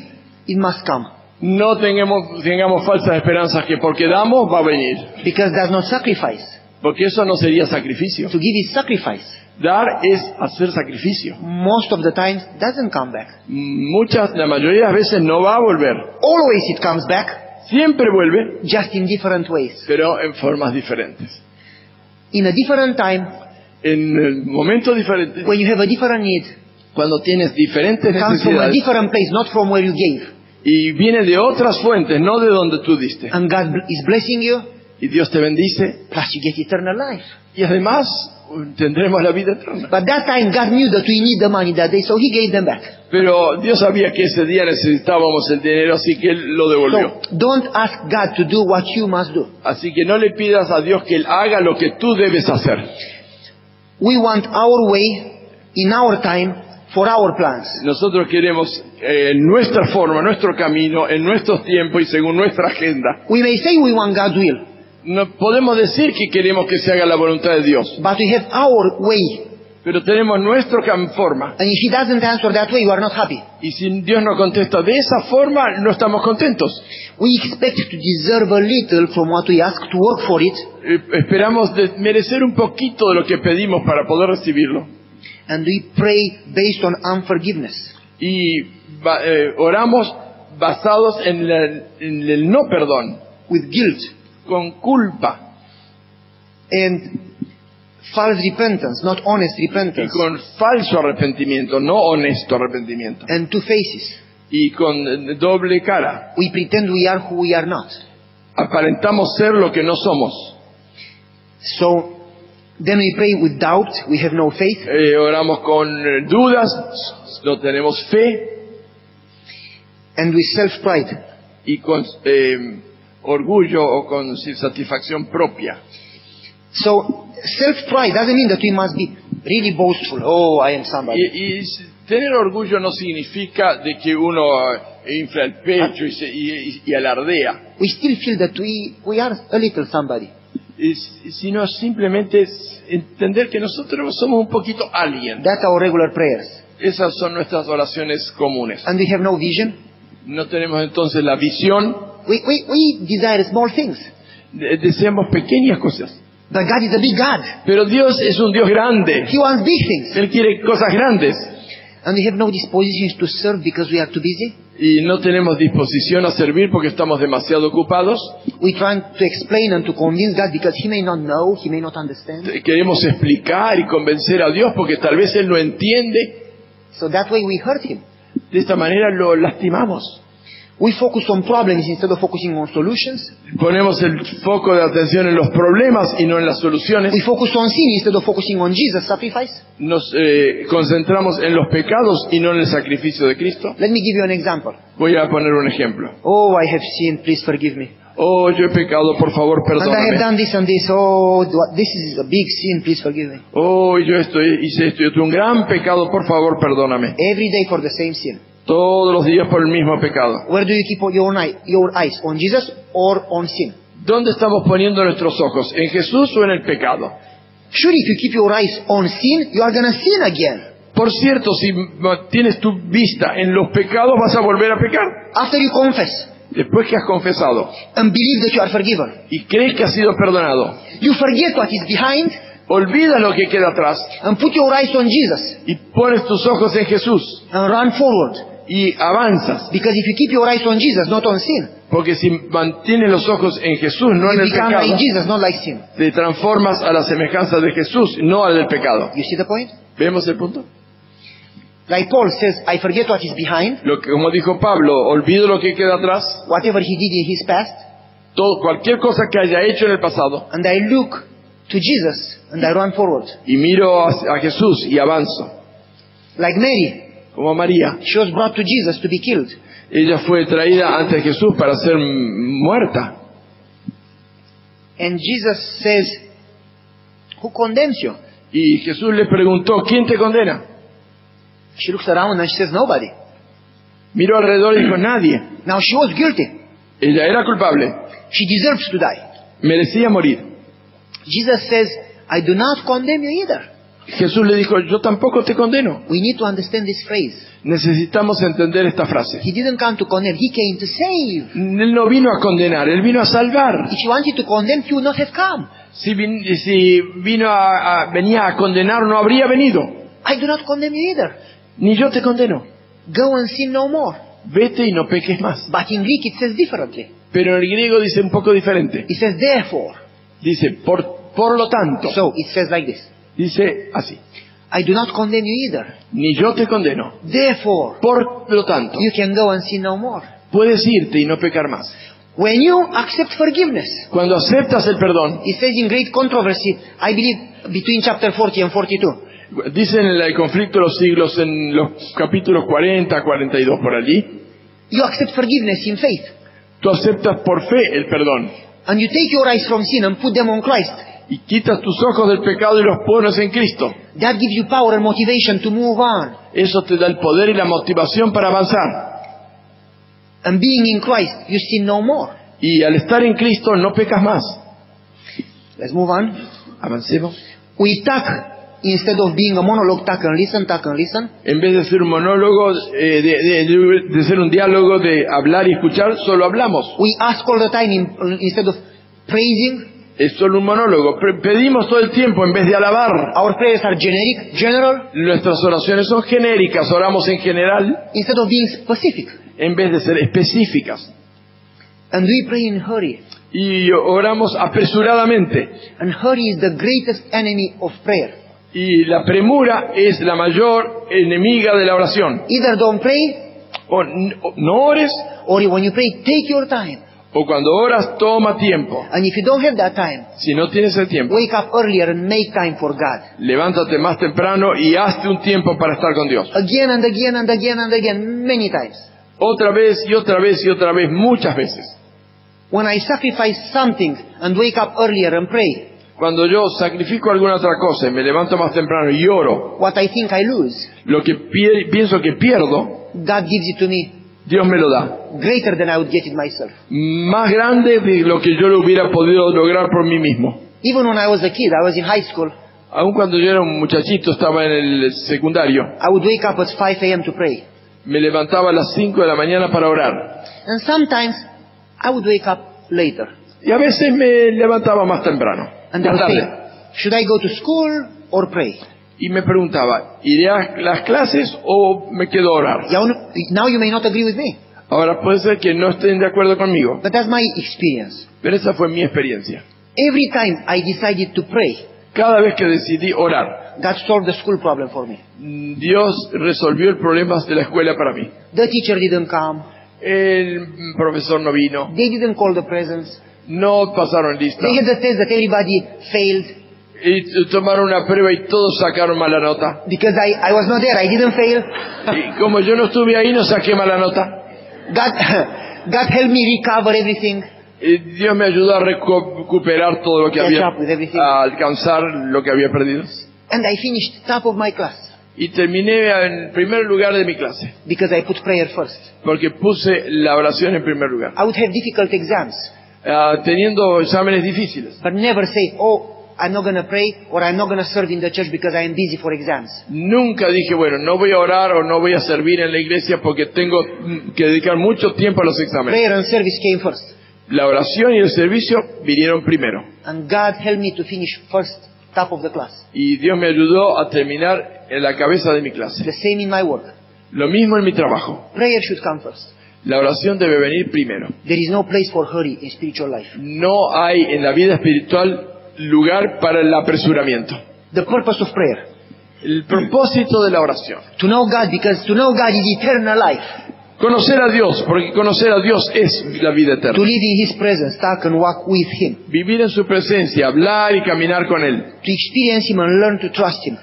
it must come. No tengamos, tengamos falsas esperanzas que porque damos va a venir, Because that's not sacrifice. Porque eso no sería sacrificio. To give is sacrifice. Dar es hacer sacrificio. Most of the times, doesn't come back. Muchas, la mayoría de las veces no va a volver. Always it comes back, Siempre vuelve, just in different ways. pero en formas diferentes. In a different time, En el momento diferente, when you have a different need, cuando tienes diferentes comes from a necesidades different place, not from where you gave. y viene de otras fuentes, no de donde tú diste. And God is blessing you, Y Dios te bendice plus you get eternal life. y además tendremos la vida eterna. But that time God knew that we need the money that day, so He gave them back. Pero Dios sabía que ese día necesitábamos el dinero, así que Él lo devolvió. So don't ask God to do what you must do. Así que no le pidas a Dios que Él haga lo que tú debes hacer. We want our way, in our time, for our plans. Nosotros queremos eh, nuestra forma, nuestro camino, en nuestros tiempos y según nuestra agenda. We may say we want God's will, No podemos decir que queremos que se haga la voluntad de Dios, but we have our way. pero tenemos nuestra forma. And if He doesn't answer that way, we are not happy. Y si Dios no contesta de esa forma, no estamos contentos. We expect to deserve a little from what we ask, to work for it, Eh, esperamos de- merecer un poquito de lo que pedimos para poder recibirlo. and we pray based on unforgiveness. Y eh, oramos basados en, la- en el no perdón, with guilt con culpa and false repentance, not honest y repentance, con falso arrepentimiento, no honesto arrepentimiento. and two faces. Y con doble cara. We pretend we are who we are not. Aparentamos ser lo que no somos. So then we pray with doubt, we have no faith, Eh, oramos con eh, dudas, no tenemos fe and with self pride. y con eh, orgullo o con satisfacción propia. So self pride doesn't mean that we must be really boastful. Oh, I am somebody. Y, y tener orgullo no significa de que uno eh, infla el pecho y, se- y- y- y alardea, We still feel that we, we are a little somebody. Es- sino simplemente es entender que nosotros somos un poquito alguien. That's our regular prayers. Esas son nuestras oraciones comunes. And we have no vision. No tenemos entonces la visión, We, we, we desire small things. de- deseamos pequeñas cosas. But God is a big God. Pero Dios es un Dios grande. He wants big things. Él quiere cosas grandes. And we have no dispositions to serve because we are too busy. Y no tenemos disposición a servir porque estamos demasiado ocupados. We try to explain and to convince God because He may not know, He may not understand. Queremos explicar y convencer a Dios porque tal vez Él no entiende. So that way we hurt Him. De esta manera lo lastimamos. We focus on problems instead of focusing on solutions. Ponemos el foco de atención en los problemas y no en las soluciones. We focus on sin instead of focusing on Jesus' sacrifice. Nos eh, concentramos en los pecados y no en el sacrificio de Cristo. Let me give you an example. Voy a poner un ejemplo. Oh, I have sinned, please forgive me. Oh, yo he pecado, por favor, And I have perdóname. done this and this. Oh, this is a big sin, please forgive me. Oh, yo estoy, hice esto y otro, un gran pecado, por favor, perdóname. Every day for the same sin. Todos los días por el mismo pecado. Where do you keep your, your eyes? On Jesus or on sin? ¿Dónde estamos poniendo nuestros ojos? ¿En Jesús o en el pecado? Sure, if you keep your eyes on sin, you are going to sin again. Por cierto, si tienes tu vista en los pecados, vas a volver a pecar. After you confess Después que has confesado and believe that you are forgiven, y crees que has sido perdonado, you forget what is behind olvidas lo que queda atrás and put your eyes on Jesus y pones tus ojos en Jesús and run forward. y avanzas. Because if you keep your eyes on Jesus, not on sin, Porque si mantienes los ojos en Jesús, no en you el pecado, like Jesus, not like sin. te transformas a la semejanza de Jesús, no al del pecado. You see the point? ¿Vemos el punto? Like Paul says, I forget what is behind, Lo que, como dijo Pablo, olvido lo que queda atrás, whatever he did in his past, todo, cualquier cosa que haya hecho en el pasado, and I look to Jesus and I run forward. y miro a, a Jesús y avanzo. Like Mary, Como María, she was brought to Jesus to be killed. ella fue traída ante Jesús para ser muerta. And Jesus says, Who condemns you? Y Jesús le preguntó, ¿quién te condena? She looks around and she says, Nobody. Miró alrededor y dijo, nadie. Now she was guilty. Ella era culpable, She deserves to die. merecía morir. Jesus says, I do not condemn you either. Jesús le dijo, yo tampoco te condeno. We need to understand this phrase. Necesitamos entender esta frase. He didn't come to condemn, he came to save. Él no vino a condenar, él vino a salvar. If he wanted to condemn, he would not have come. Si, vin- si vino a, a- venía a condenar, no habría venido. I do not condemn you either. Ni yo te condeno. Go and sin no more. Vete y no peques más. But in Greek it says differently. Pero en el griego dice un poco diferente. It says therefore. Dice, por, por lo tanto. So it says like this. Dice así. I do not condemn you either. Ni yo te condeno. Therefore, Por lo tanto, you can go and sin no more. puedes irte y no pecar más. When you accept forgiveness, Cuando aceptas el perdón, it says in great controversy, I believe between chapter 40 and 42. Dice en el conflicto de los siglos, en los capítulos 40, 42 por allí, You accept forgiveness in faith. tú aceptas por fe el perdón And you take your eyes from sin and put them on Christ. y quitas tus ojos del pecado y los pones en Cristo. That gives you power and motivation to move on. Eso te da el poder y la motivación para avanzar. And being in Christ, you sin no more. Y al estar en Cristo no pecas más. Let's move on. Avancemos. We talk instead of being a monologue, talk and listen, talk and listen. En vez de ser un monólogo, eh, de, de- de ser un diálogo de hablar y escuchar, solo hablamos. We ask all the time in, instead of praising. Es solo un monólogo. Pedimos todo el tiempo en vez de alabar. Our prayers are generic, general, Nuestras oraciones son genéricas, oramos en general instead of being specific. en vez de ser específicas. And we pray in hurry. Y oramos apresuradamente. And hurry is the greatest enemy of prayer. Y la premura es la mayor enemiga de la oración. Either don't pray, O n- o no ores, or when you pray, take your time. o cuando oras, toma tiempo. And if you don't have that time, Si no tienes el tiempo, wake up earlier and make time for God. levántate más temprano y hazte un tiempo para estar con Dios. Again and again and again and again, many times. Otra vez y otra vez y otra vez, muchas veces. When I sacrifice something and wake up earlier and pray, Cuando yo sacrifico alguna otra cosa y me levanto más temprano y oro, what I think I lose, lo que pi- pienso que pierdo, God gives it to me Dios me lo da. greater than I would get it myself. Más grande de lo que yo lo hubiera podido lograr por mí mismo. Even when I was a kid, I was in high school, Aun cuando yo era un muchachito, estaba en el secundario, I would wake up at 5 a.m. to pray. me levantaba a las 5 de la mañana para orar. And sometimes I would wake up later. Y a veces me levantaba más temprano, And más would say, should I go to school or pray? Y me preguntaba, ¿iré a las clases o me quedo a orar? Yeah, Now you may not agree with me, Ahora puede ser que no estén de acuerdo conmigo, but that's my experience. pero esa fue mi experiencia. Every time I decided to pray, Cada vez que decidí orar, God solved the school problem for me. Dios resolvió el problema de la escuela para mí. The teacher didn't come. El profesor no vino. They didn't call the presents. No pasaron lista. They had the test that everybody failed Y tomaron una prueba y todos sacaron mala nota. because I, I was not there. I didn't fail. Y como yo no estuve ahí, no saqué mala nota. God, God helped me recover everything. Y Dios me ayudó a recu- recuperar todo lo que Catch había, up with everything. a alcanzar lo que había perdido. And I finished top of my class Y terminé en primer lugar de mi clase, because I put prayer first. porque puse la oración en primer lugar. I would have difficult exams, Ah, teniendo exámenes difíciles. but never say, oh, I'm not going to pray or I'm not going to serve in the church because I am busy for exams. Nunca dije, bueno, no voy a orar o no voy a servir en la iglesia porque tengo que dedicar mucho tiempo a los exámenes. Prayer and service came first. La oración y el servicio vinieron primero. And God helped me to finish first, top of the class. Y Dios me ayudó a terminar en la cabeza de mi clase. The same in my work. Lo mismo en mi trabajo. Prayer should come first. La oración debe venir primero. There is no place for hurry in spiritual life. No hay en la vida espiritual lugar para el apresuramiento. The purpose of prayer. El propósito de la oración. To know God, because to know God is eternal life. Conocer a Dios, porque conocer a Dios es la vida To eterna. live in His presence, talk and walk with Him. Vivir en su presencia, hablar y caminar con Él. To experience Him and learn to trust Him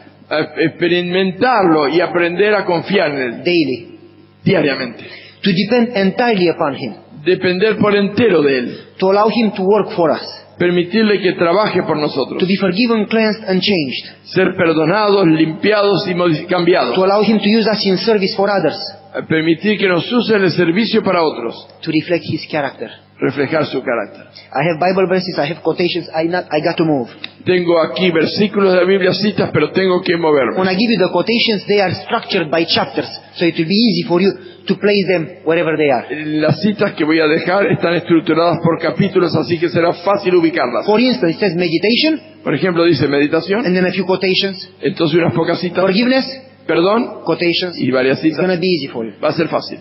Experimentarlo y aprender a confiar en Él daily. diariamente. To depend entirely upon Him. Depender por entero de Él. To allow Him to work for us. Permitirle que trabaje por nosotros. To be forgiven, cleansed and changed. Ser perdonados, limpiados y cambiados. To allow Him to use us in service for others. Eh, Permitir que nos use en el servicio para otros. To reflect His character. Reflejar su carácter. I have Bible verses, I have quotations, I, not, I got to move. Tengo aquí versículos de la Biblia, citas, pero tengo que moverme. When I give you the quotations, they are structured by chapters, so it will be easy for you to place them wherever they are. Las citas que voy a dejar están estructuradas por capítulos, así que será fácil ubicarlas. For instance, it says meditation, Por ejemplo, dice meditación, and then a few quotations. entonces unas pocas citas, Forgiveness, perdón quotations. y varias It's citas. be easy for you. Va a ser fácil.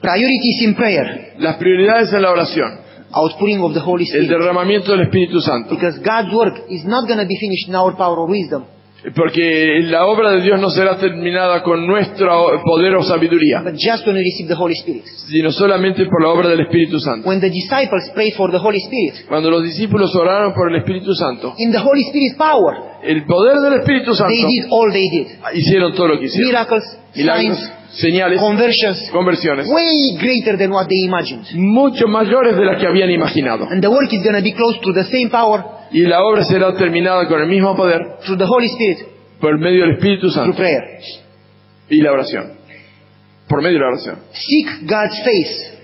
Priorities in prayer, Las prioridades en la oración, outpouring of the Holy el derramamiento del Espíritu Santo, Because God's work is not going to be finished in our power or wisdom, porque la obra de Dios no será terminada con nuestro poder o sabiduría, but just when we receive the Holy Spirit. sino solamente por la obra del Espíritu Santo. When the disciples prayed for the Holy Spirit, Cuando los discípulos oraron por el Espíritu Santo, in the Holy Spirit's power, el poder del Espíritu Santo they did all they did. hicieron todo lo que hicieron. Miracles, Milagros, signs, señales, conversions, conversiones, way greater than what they imagined. mucho mayores de las que habían imaginado. And the work is going to be close to the same power Y la obra será terminada con el mismo poder through the Holy Spirit, por medio del Espíritu through Santo prayer. y la oración. Por medio de la oración. Seek God's face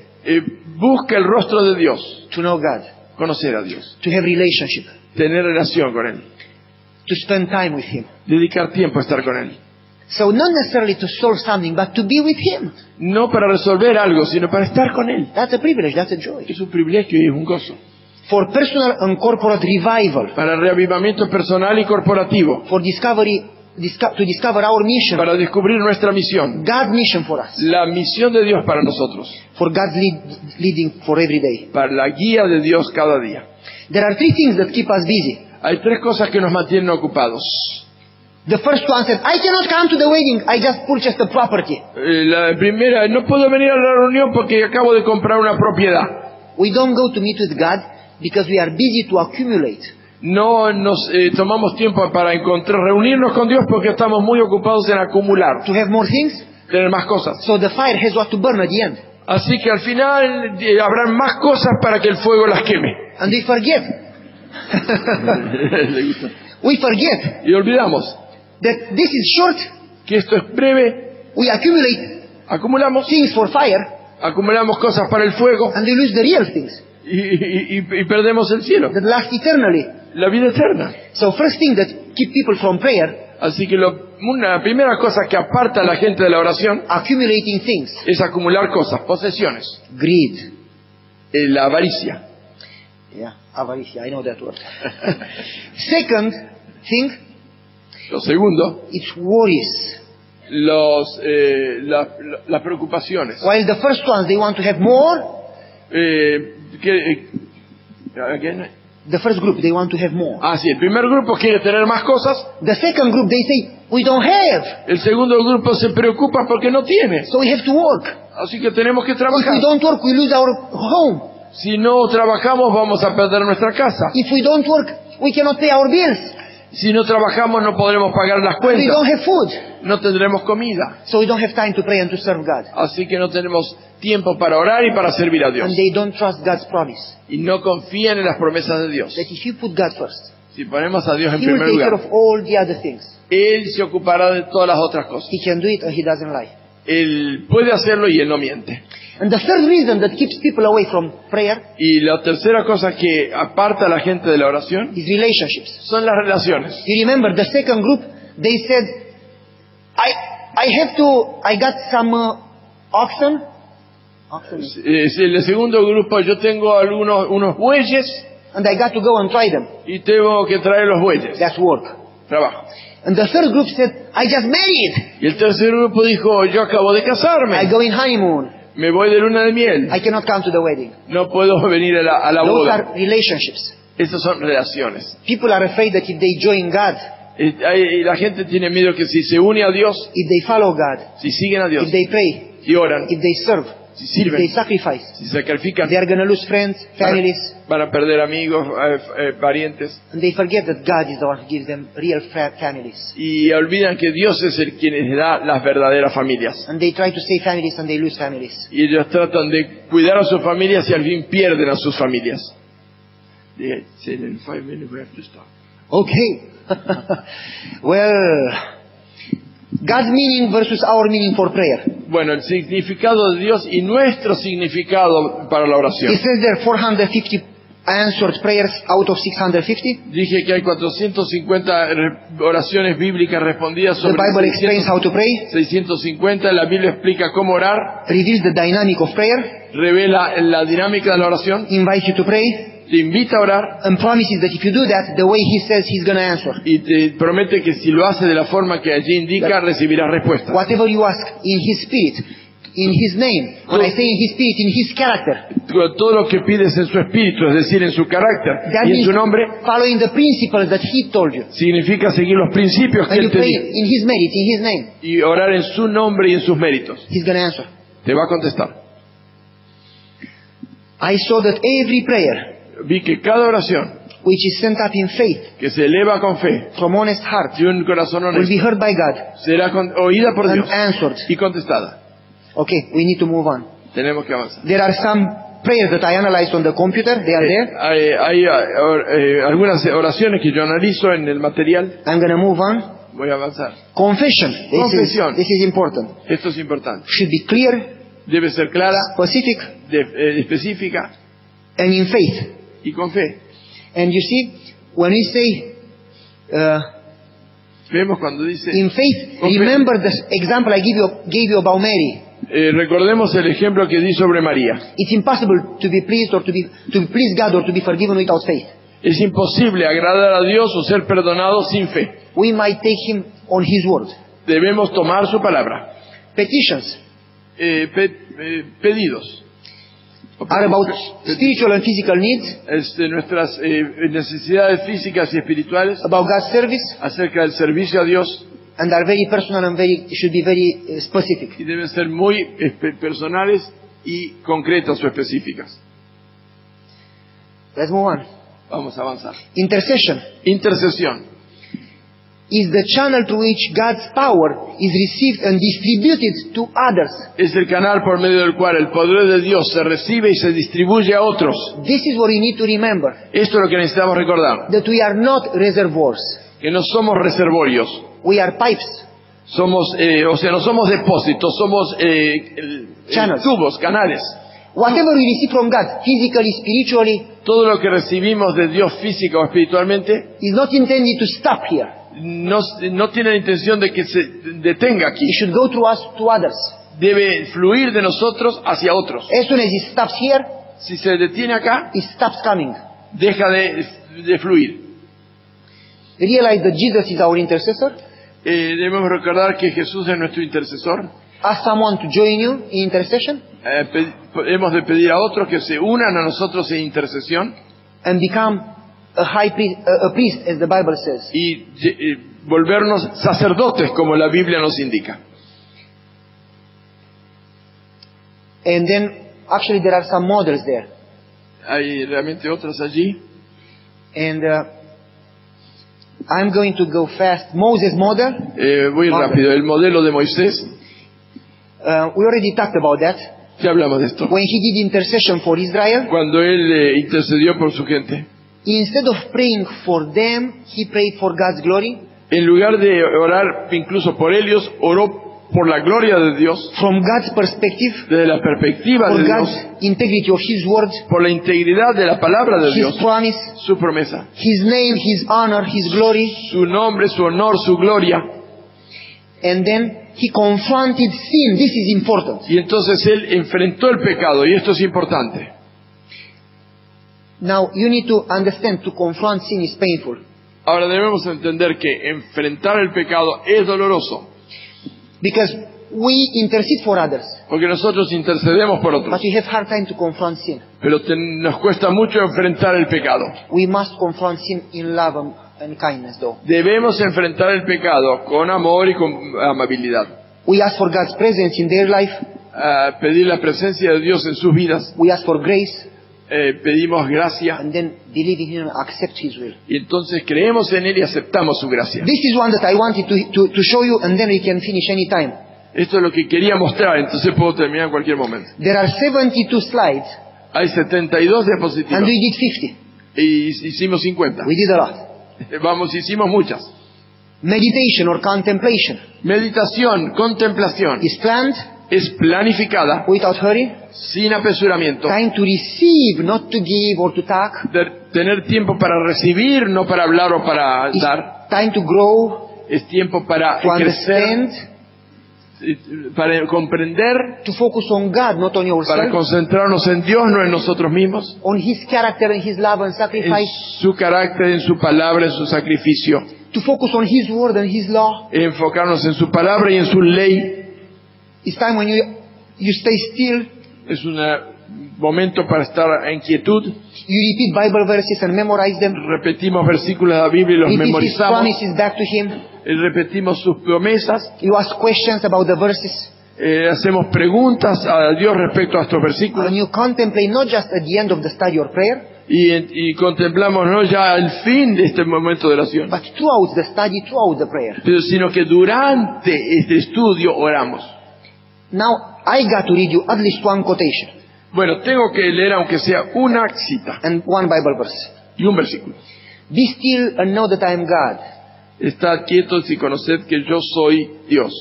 busca el rostro de Dios, to know God, conocer a Dios, to have relationship, tener relación con Él, to spend time with Him. dedicar tiempo a estar con Él. So not necessarily to solve something, but to be with Him. No para resolver algo, sino para estar con Él. That's a privilege, that's a joy. Es un privilegio y es un gozo. For personal and corporate revival, Para reavivamiento personal y corporativo, for discovery, to discover our mission, para descubrir nuestra misión, God's mission for us, la misión de Dios para nosotros, for God's lead, leading for every day. para la guía de Dios cada día. There are three things that keep us busy. Hay tres cosas que nos mantienen ocupados. The first one said, I cannot come to the wedding, I just purchased the property. Eh, La primera, no puedo venir a la reunión porque acabo de comprar una propiedad. We don't go to meet with God because we are busy to accumulate. No nos eh, tomamos tiempo para encontrar, reunirnos con Dios porque estamos muy ocupados en acumular, to have more things, tener más cosas. so the fire has what to burn at the end. Así que al final eh, habrán más cosas para que el fuego las queme. And we forget. We forget y olvidamos that this is short. que esto es breve. We accumulate Acumulamos, things for fire acumulamos cosas para el fuego and we lose the real things y, y- y- perdemos el cielo, that last eternally. la vida eterna. So first thing that keep people from prayer, Así que lo- una primera cosa que aparta a la gente de la oración accumulating things. es acumular cosas, posesiones, Greed. eh, la avaricia. Yeah, avaricia, I know that word. Second thing, Lo segundo, it's worries. los, eh, la- la- las preocupaciones. While the first ones, they want to have more, eh, again, The first group, they want to have more. Ah, sí, el primer grupo quiere tener más cosas, The second group, they say, we don't have. el segundo grupo se preocupa porque no tiene. So we have to work. Así que tenemos que If trabajar. we don't work, we lose our home. Si no trabajamos vamos a perder nuestra casa. If we don't work, we cannot pay our bills. Si no trabajamos no podremos pagar las We don't cuentas. have food. No tendremos comida. So we don't have time to pray and to serve God. Así que no tenemos tiempo para orar y para servir a Dios. And they don't trust God's promise. Y no confían en las promesas de Dios. That if you put God first, Si ponemos a Dios en He will primer care lugar, of all the other things. Él se ocupará de todas las otras cosas. He can do it and He doesn't lie. Él puede hacerlo y Él no miente. And the third reason that keeps people away from prayer Y la tercera cosa que aparta a la gente de la oración is relationships. son las relaciones. You remember the second group, they said, I, I have to, I got some uh, oxen. Oxen. El segundo grupo, yo tengo algunos unos bueyes And I got to go and try them. y tengo que traer los bueyes. That's work. Trabajo. And the third group said, I just married. Y el tercer grupo dijo, yo acabo de I casarme, go in honeymoon. me voy de luna de miel, I cannot come to the wedding. no puedo venir a la, a la Those boda. are relationships. Esas son relaciones. People are afraid that if they join God, y la gente tiene miedo que si se une a Dios, if they follow God, si siguen a Dios, if they pray, si oran, if they serve, si if they sirven, sacrifice, si sacrifican, they are going to lose friends, families, van a perder amigos, eh, eh, parientes, and they forget that God is the one who gives them real fa- families. y olvidan que Dios es el quien les da las verdaderas familias. And they try to save families and they lose families. Y ellos tratan de cuidar a sus familias y al fin pierden a sus familias. Yeah, say in five minutes we have to stop. Okay. well, God's meaning versus our meaning for prayer. Bueno, el significado de Dios y nuestro significado para la It oración. says there 450 answered prayers out of 650. Dije que hay 450 re- oraciones bíblicas respondidas The sobre Bible explains how to pray, 650. La Biblia explica cómo orar, reveals the dynamic of prayer, revela la dinámica de la oración, invites you to pray, te invita a orar and promises that if you do that, the way He says He's going to answer. y te promete que si lo hace de la forma que allí indica, recibirás respuesta. Whatever you ask in His Spirit, in His name, when I say in His Spirit, in His character, Todo lo que pides en su espíritu, es decir, en su carácter that y en means su nombre, following the principles that He told you. significa seguir los principios que And you Él te pray dio in His merit, in His name, y orar en su nombre y en sus méritos. He's going to answer. Te va a contestar. I saw that every prayer Vi que cada oración which is sent up in faith que se eleva con fe from honest heart de un corazón will be honesto heard by God será con- oída por Dios answered. y contestada. Okay, we need to move on. Tenemos que avanzar. There are some prayers that I analyzed on the computer. They are Eh, there. hay hay, eh, or- eh, algunas oraciones que yo analizo en el material. I'm going to move on. Voy a avanzar. Confession. This is, this is important. Esto es importante. Should be clear, Debe ser clara, specific, de- eh, específica and in faith. Y con fe. And you see, when we say uh, Vemos cuando dice, in faith, remember the example I give you, gave you about Mary. eh, recordemos el ejemplo que di sobre María. It's impossible to be pleased or to be to please God or to be forgiven without faith. Es imposible agradar a Dios o ser perdonado sin fe. We might take Him on His word. Debemos tomar su palabra. Petitions Eh, pe- eh, pedidos. Are about spiritual and physical needs, Es de nuestras eh, necesidades físicas y espirituales about God's service, acerca del servicio a Dios and are very personal and very should be very uh, specific. y deben ser muy personales y concretas o específicas. Let's move on. Vamos a avanzar. Intercession Intercesión is the channel through which God's power is received and distributed to others. es el canal por medio del cual el poder de Dios se recibe y se distribuye a otros. This is what we need to remember Esto es lo que necesitamos recordar, that we are not reservoirs. que no somos reservorios, We are pipes. somos, eh, o sea, no somos depósitos, somos eh, el- Channels. tubos, canales. Whatever we receive from God, physically, spiritually, Todo lo que recibimos de Dios física o espiritualmente is not intended to stop here. No, no tiene la intención de que se detenga aquí. It should go through us to others. Debe fluir de nosotros hacia otros. As soon as it stops here, Si se detiene acá, it stops coming. deja de, de fluir. Realize that Jesus is our intercessor. Eh, debemos recordar que Jesús es nuestro intercesor. Ask someone to join you in intercession Eh, hemos de pedir a otros que se unan a nosotros en intercesión and become a high priest, a, priest as the Bible says. y eh, volvernos sacerdotes como la Biblia nos indica. And then actually there are some models there. Hay realmente otras allí. And uh, I'm going to go fast. Moses model. Eh, voy Model. rápido. El modelo de Moisés, Uh, we already talked about that. ya hablamos de esto. When he did intercession for Israel, Cuando él eh, intercedió por su gente, instead of praying for them, he prayed for God's glory. en lugar de orar incluso por ellos, oró por la gloria de Dios, From God's perspective, desde la perspectiva de God's Dios, integrity of his word, por la integridad de la palabra de his Dios, promise, su promesa, his name, his honor, his glory. su nombre, su honor, su gloria. And then he confronted sin. This is important. Y entonces él enfrentó el pecado, y esto es importante. Now, you need to understand to confront sin is painful. Ahora debemos entender que enfrentar el pecado es doloroso, Because we intercede for others, porque nosotros intercedemos por but otros, we have hard time to confront sin. pero te- nos cuesta mucho enfrentar el pecado. We must confront sin in love and, and kindness, though. Debemos enfrentar el pecado con amor y con amabilidad. We ask for God's presence in their life. Ah, pedir la presencia de Dios en sus vidas, We ask for grace, eh, pedimos gracia and then believe in Him and accept His will. y entonces creemos en Él y aceptamos su gracia. This is one that I wanted to, to, to show you, and then we can finish any time. Esto es lo que quería mostrar, entonces puedo terminar en cualquier momento. There are 72 slides, Hay 72 and diapositivas we did 50. y hicimos 50. We did a lot. Vamos, hicimos muchas. Meditation or contemplation Meditación, contemplación, is planned es planificada, without hurry. sin apresuramiento, Time to receive, not to give or to talk. de tener tiempo para recibir, no para hablar o para It's dar, time to grow, es tiempo para to crecer, understand, para comprender, to focus on God, not on para yourself, concentrarnos en Dios, no en nosotros mismos, on His character and His love and en sacrifice, su carácter, en su palabra, en su sacrificio, to focus on His word and His law. enfocarnos en su palabra y en su ley. It's time when you, you stay still, Es un momento para estar en quietud. you repeat Bible verses and memorize them. Repetimos versículos de la Biblia y los Repeat His memorizamos. promises back to Him. Eh, Repetimos sus promesas. You ask questions about the verses. Eh, hacemos preguntas a Dios respecto a estos versículos. And you contemplate not just at the end of the study or prayer, Y, y contemplamos no ya el fin de este momento de oración, but throughout the study, throughout the prayer. pero sino que durante este estudio oramos. Now, I got to read you at least one quotation Bueno, tengo que leer aunque sea una cita and one Bible verse. y un versículo. Be still and know that I am God. Estad quietos y conoced que yo soy Dios.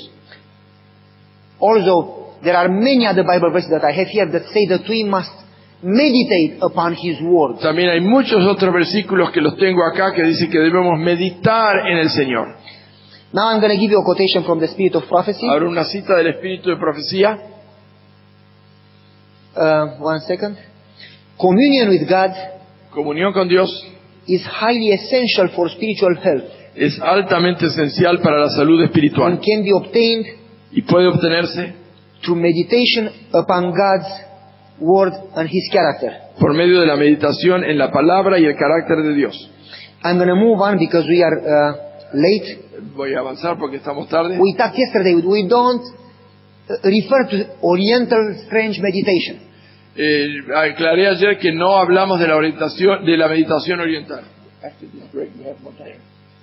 Although there are many other Bible verses that I have here that say that we must meditate upon His Word. También hay muchos otros versículos que los tengo acá que dicen que debemos meditar en el Señor. Now I'm going to give you a quotation from the Spirit of Prophecy. Ahora una cita del Espíritu de Profecía. Uh, one second. Communion with God Comunión con Dios is highly essential for spiritual health es altamente esencial para la salud and espiritual can be obtained y puede obtenerse through meditation upon God's Word and His character. por medio de la meditación en la palabra y el carácter de Dios. I'm going to move on because we are uh, late. Voy a avanzar porque estamos tarde. We talked yesterday, we don't refer to Oriental strange meditation. Eh, aclaré ayer que no hablamos de la orientación, de la meditación oriental.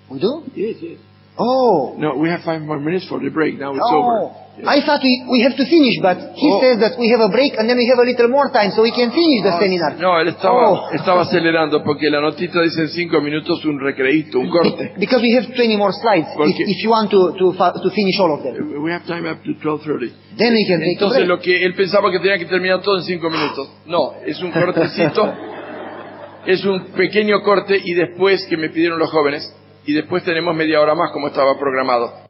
We do? Yes, yes. Oh. No, we have five more minutes for the break. Now it's Oh. over. I thought we, we have to finish, but he Oh. says that we have a break and then we have a little more time so we can finish the seminar. No, él estaba, Oh. estaba acelerando porque la notita dice en cinco minutos un recreíto, un corte. Because we have 20 more slides if, if you want to, to, to finish all of them. We have time up to 12.30. Then we can take a Entonces break. lo que él pensaba que tenía que terminar todo en cinco minutos. No, es un cortecito, es un pequeño corte y después que me pidieron los jóvenes y después tenemos media hora más como estaba programado.